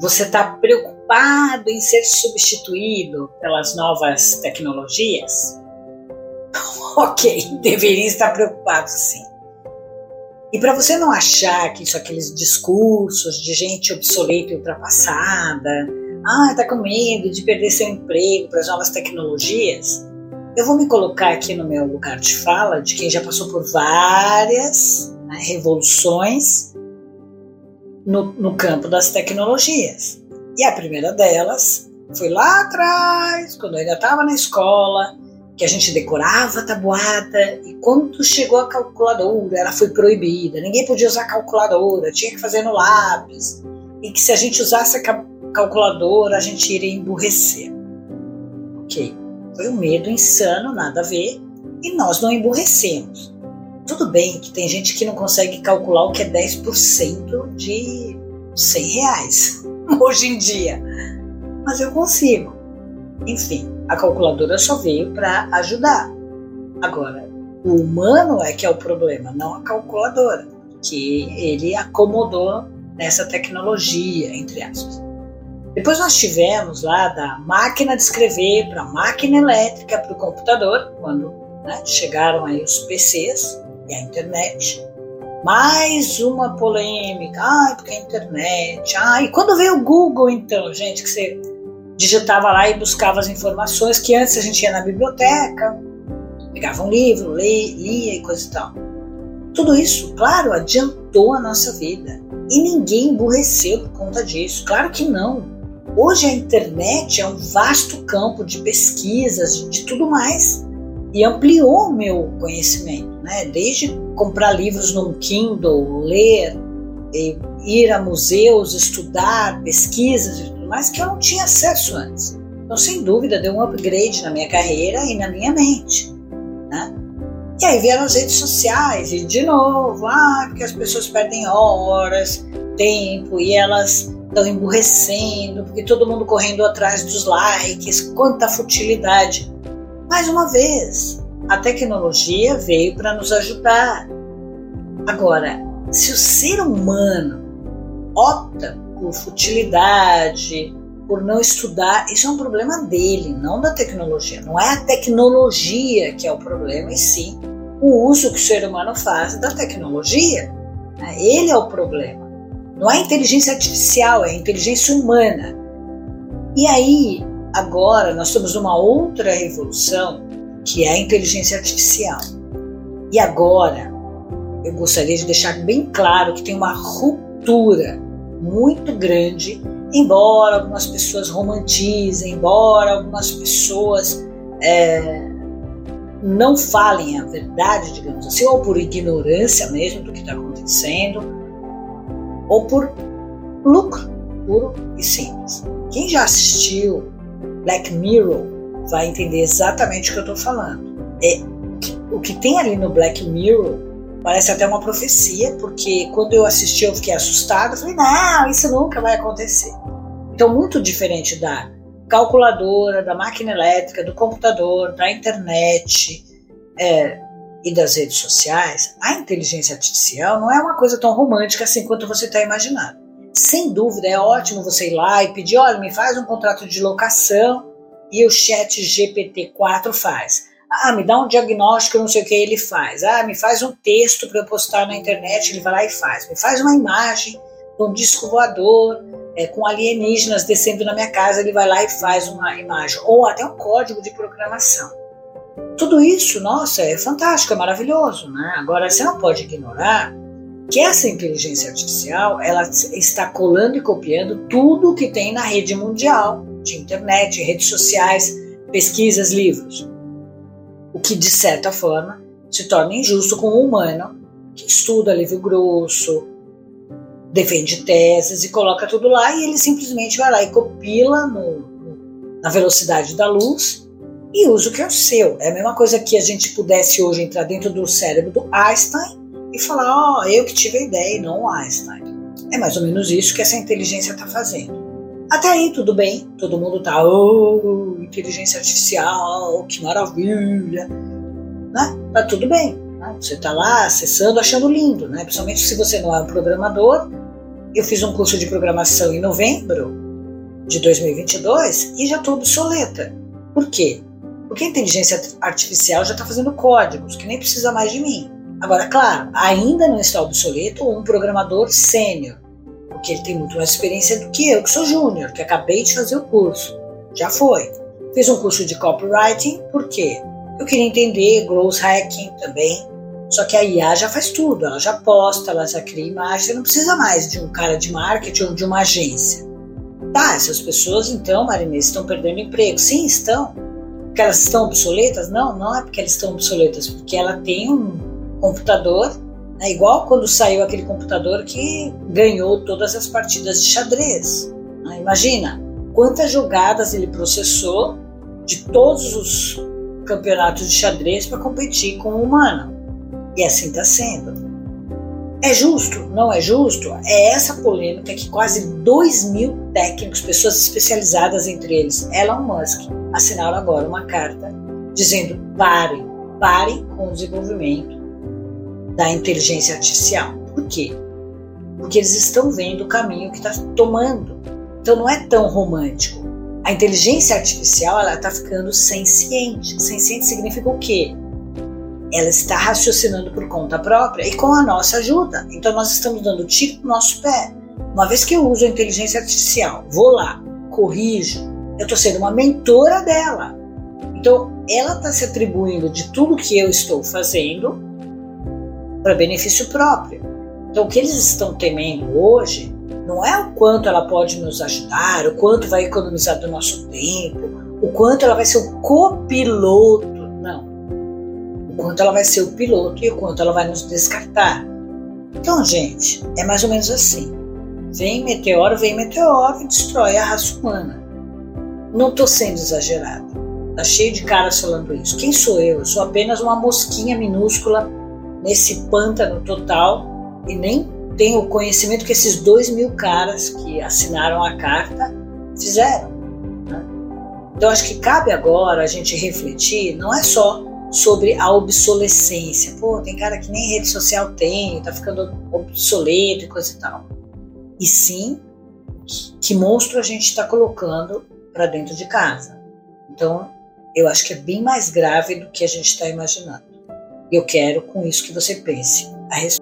Você está preocupado em ser substituído pelas novas tecnologias? ok, deveria estar preocupado sim. E para você não achar que isso aqueles discursos de gente obsoleta e ultrapassada, ah, tá com medo de perder seu emprego para as novas tecnologias, eu vou me colocar aqui no meu lugar de fala de quem já passou por várias né, revoluções no, no campo das tecnologias. E a primeira delas foi lá atrás, quando eu ainda estava na escola, que a gente decorava a tabuada e quando chegou a calculadora, ela foi proibida. Ninguém podia usar calculadora, tinha que fazer no lápis. E que se a gente usasse a calculadora, a gente iria emburrecer. Ok, foi um medo insano, nada a ver, e nós não emburrecemos. Tudo bem que tem gente que não consegue calcular o que é 10% de 100 reais hoje em dia, mas eu consigo. Enfim, a calculadora só veio para ajudar. Agora, o humano é que é o problema, não a calculadora, que ele acomodou nessa tecnologia, entre aspas. Depois nós tivemos lá da máquina de escrever para a máquina elétrica para o computador, quando né, chegaram aí os PCs e a internet. Mais uma polêmica, ai, porque a internet, ai, e quando veio o Google então, gente, que você digitava lá e buscava as informações que antes a gente ia na biblioteca, pegava um livro, lia, lia e coisa e tal. Tudo isso, claro, adiantou a nossa vida. E ninguém emburreceu por conta disso. Claro que não. Hoje a internet é um vasto campo de pesquisas, de tudo mais. E ampliou o meu conhecimento, né? Desde comprar livros no Kindle, ler, ir a museus, estudar, pesquisas mas que eu não tinha acesso antes. Então, sem dúvida, deu um upgrade na minha carreira e na minha mente. Né? E aí vieram as redes sociais, e de novo, ah, porque as pessoas perdem horas, tempo, e elas estão emburrecendo, porque todo mundo correndo atrás dos likes, quanta futilidade. Mais uma vez, a tecnologia veio para nos ajudar. Agora, se o ser humano opta por futilidade, por não estudar, isso é um problema dele, não da tecnologia. Não é a tecnologia que é o problema, e sim o uso que o ser humano faz da tecnologia. Né? Ele é o problema. Não é inteligência artificial, é inteligência humana. E aí, agora, nós estamos numa outra revolução, que é a inteligência artificial. E agora, eu gostaria de deixar bem claro que tem uma ruptura muito grande, embora algumas pessoas romantizem, embora algumas pessoas é, não falem a verdade, digamos assim, ou por ignorância mesmo do que está acontecendo, ou por lucro puro e simples. Quem já assistiu Black Mirror vai entender exatamente o que eu estou falando. É o que tem ali no Black Mirror Parece até uma profecia, porque quando eu assisti eu fiquei assustada, falei, não, isso nunca vai acontecer. Então, muito diferente da calculadora, da máquina elétrica, do computador, da internet é, e das redes sociais, a inteligência artificial não é uma coisa tão romântica assim quanto você está imaginando. Sem dúvida, é ótimo você ir lá e pedir, olha, me faz um contrato de locação e o chat GPT-4 faz. Ah, me dá um diagnóstico, não sei o que ele faz. Ah, me faz um texto para eu postar na internet, ele vai lá e faz. Me faz uma imagem de um disco voador é, com alienígenas descendo na minha casa, ele vai lá e faz uma imagem. Ou até um código de programação. Tudo isso, nossa, é fantástico, é maravilhoso, né? Agora, você não pode ignorar que essa inteligência artificial, ela está colando e copiando tudo que tem na rede mundial, de internet, redes sociais, pesquisas, livros o que de certa forma se torna injusto com o humano que estuda livro grosso, defende teses e coloca tudo lá e ele simplesmente vai lá e copila no, na velocidade da luz e usa o que é o seu. É a mesma coisa que a gente pudesse hoje entrar dentro do cérebro do Einstein e falar, ó, oh, eu que tive a ideia e não o Einstein. É mais ou menos isso que essa inteligência está fazendo. Até aí tudo bem, todo mundo tá, oh, inteligência artificial, que maravilha, né? Tá tudo bem, né? Você tá lá acessando, achando lindo, né? Principalmente se você não é um programador, eu fiz um curso de programação em novembro de 2022 e já estou obsoleta. Por quê? Porque a inteligência artificial já está fazendo códigos que nem precisa mais de mim. Agora, claro, ainda não está obsoleto um programador sênior, porque ele tem muito mais experiência do que eu, que sou júnior, que acabei de fazer o curso. Já foi. Fiz um curso de copywriting, por quê? Eu queria entender growth hacking também. Só que a IA já faz tudo, ela já posta, ela já cria imagem, você não precisa mais de um cara de marketing ou de uma agência. Tá, essas pessoas então, Marinês, estão perdendo emprego. Sim, estão. Porque elas estão obsoletas? Não, não é porque elas estão obsoletas, porque ela tem um computador, né, igual quando saiu aquele computador que ganhou todas as partidas de xadrez. Né? Imagina quantas jogadas ele processou de todos os campeonatos de xadrez para competir com o humano. E assim está sendo. É justo? Não é justo? É essa polêmica que quase 2 mil técnicos, pessoas especializadas entre eles, Elon Musk, assinaram agora uma carta dizendo parem, parem com o desenvolvimento da inteligência artificial. Por quê? Porque eles estão vendo o caminho que está tomando. Então não é tão romântico. A inteligência artificial ela está ficando senciente. Senciente significa o quê? Ela está raciocinando por conta própria e com a nossa ajuda. Então nós estamos dando tiro no nosso pé. Uma vez que eu uso a inteligência artificial, vou lá, corrijo, eu estou sendo uma mentora dela. Então ela está se atribuindo de tudo que eu estou fazendo para benefício próprio. Então, o que eles estão temendo hoje não é o quanto ela pode nos ajudar, o quanto vai economizar do nosso tempo, o quanto ela vai ser o copiloto, não. O quanto ela vai ser o piloto e o quanto ela vai nos descartar. Então, gente, é mais ou menos assim. Vem meteoro, vem meteoro e destrói a raça humana. Não estou sendo exagerada. Tá cheio de caras falando isso. Quem sou eu? Eu sou apenas uma mosquinha minúscula nesse pântano total e nem tenho o conhecimento que esses dois mil caras que assinaram a carta fizeram. Né? Então acho que cabe agora a gente refletir, não é só sobre a obsolescência. Pô, tem cara que nem rede social tem, tá ficando obsoleto e coisa e tal. E sim, que monstro a gente está colocando para dentro de casa. Então, eu acho que é bem mais grave do que a gente está imaginando. Eu quero com isso que você pense a respeito.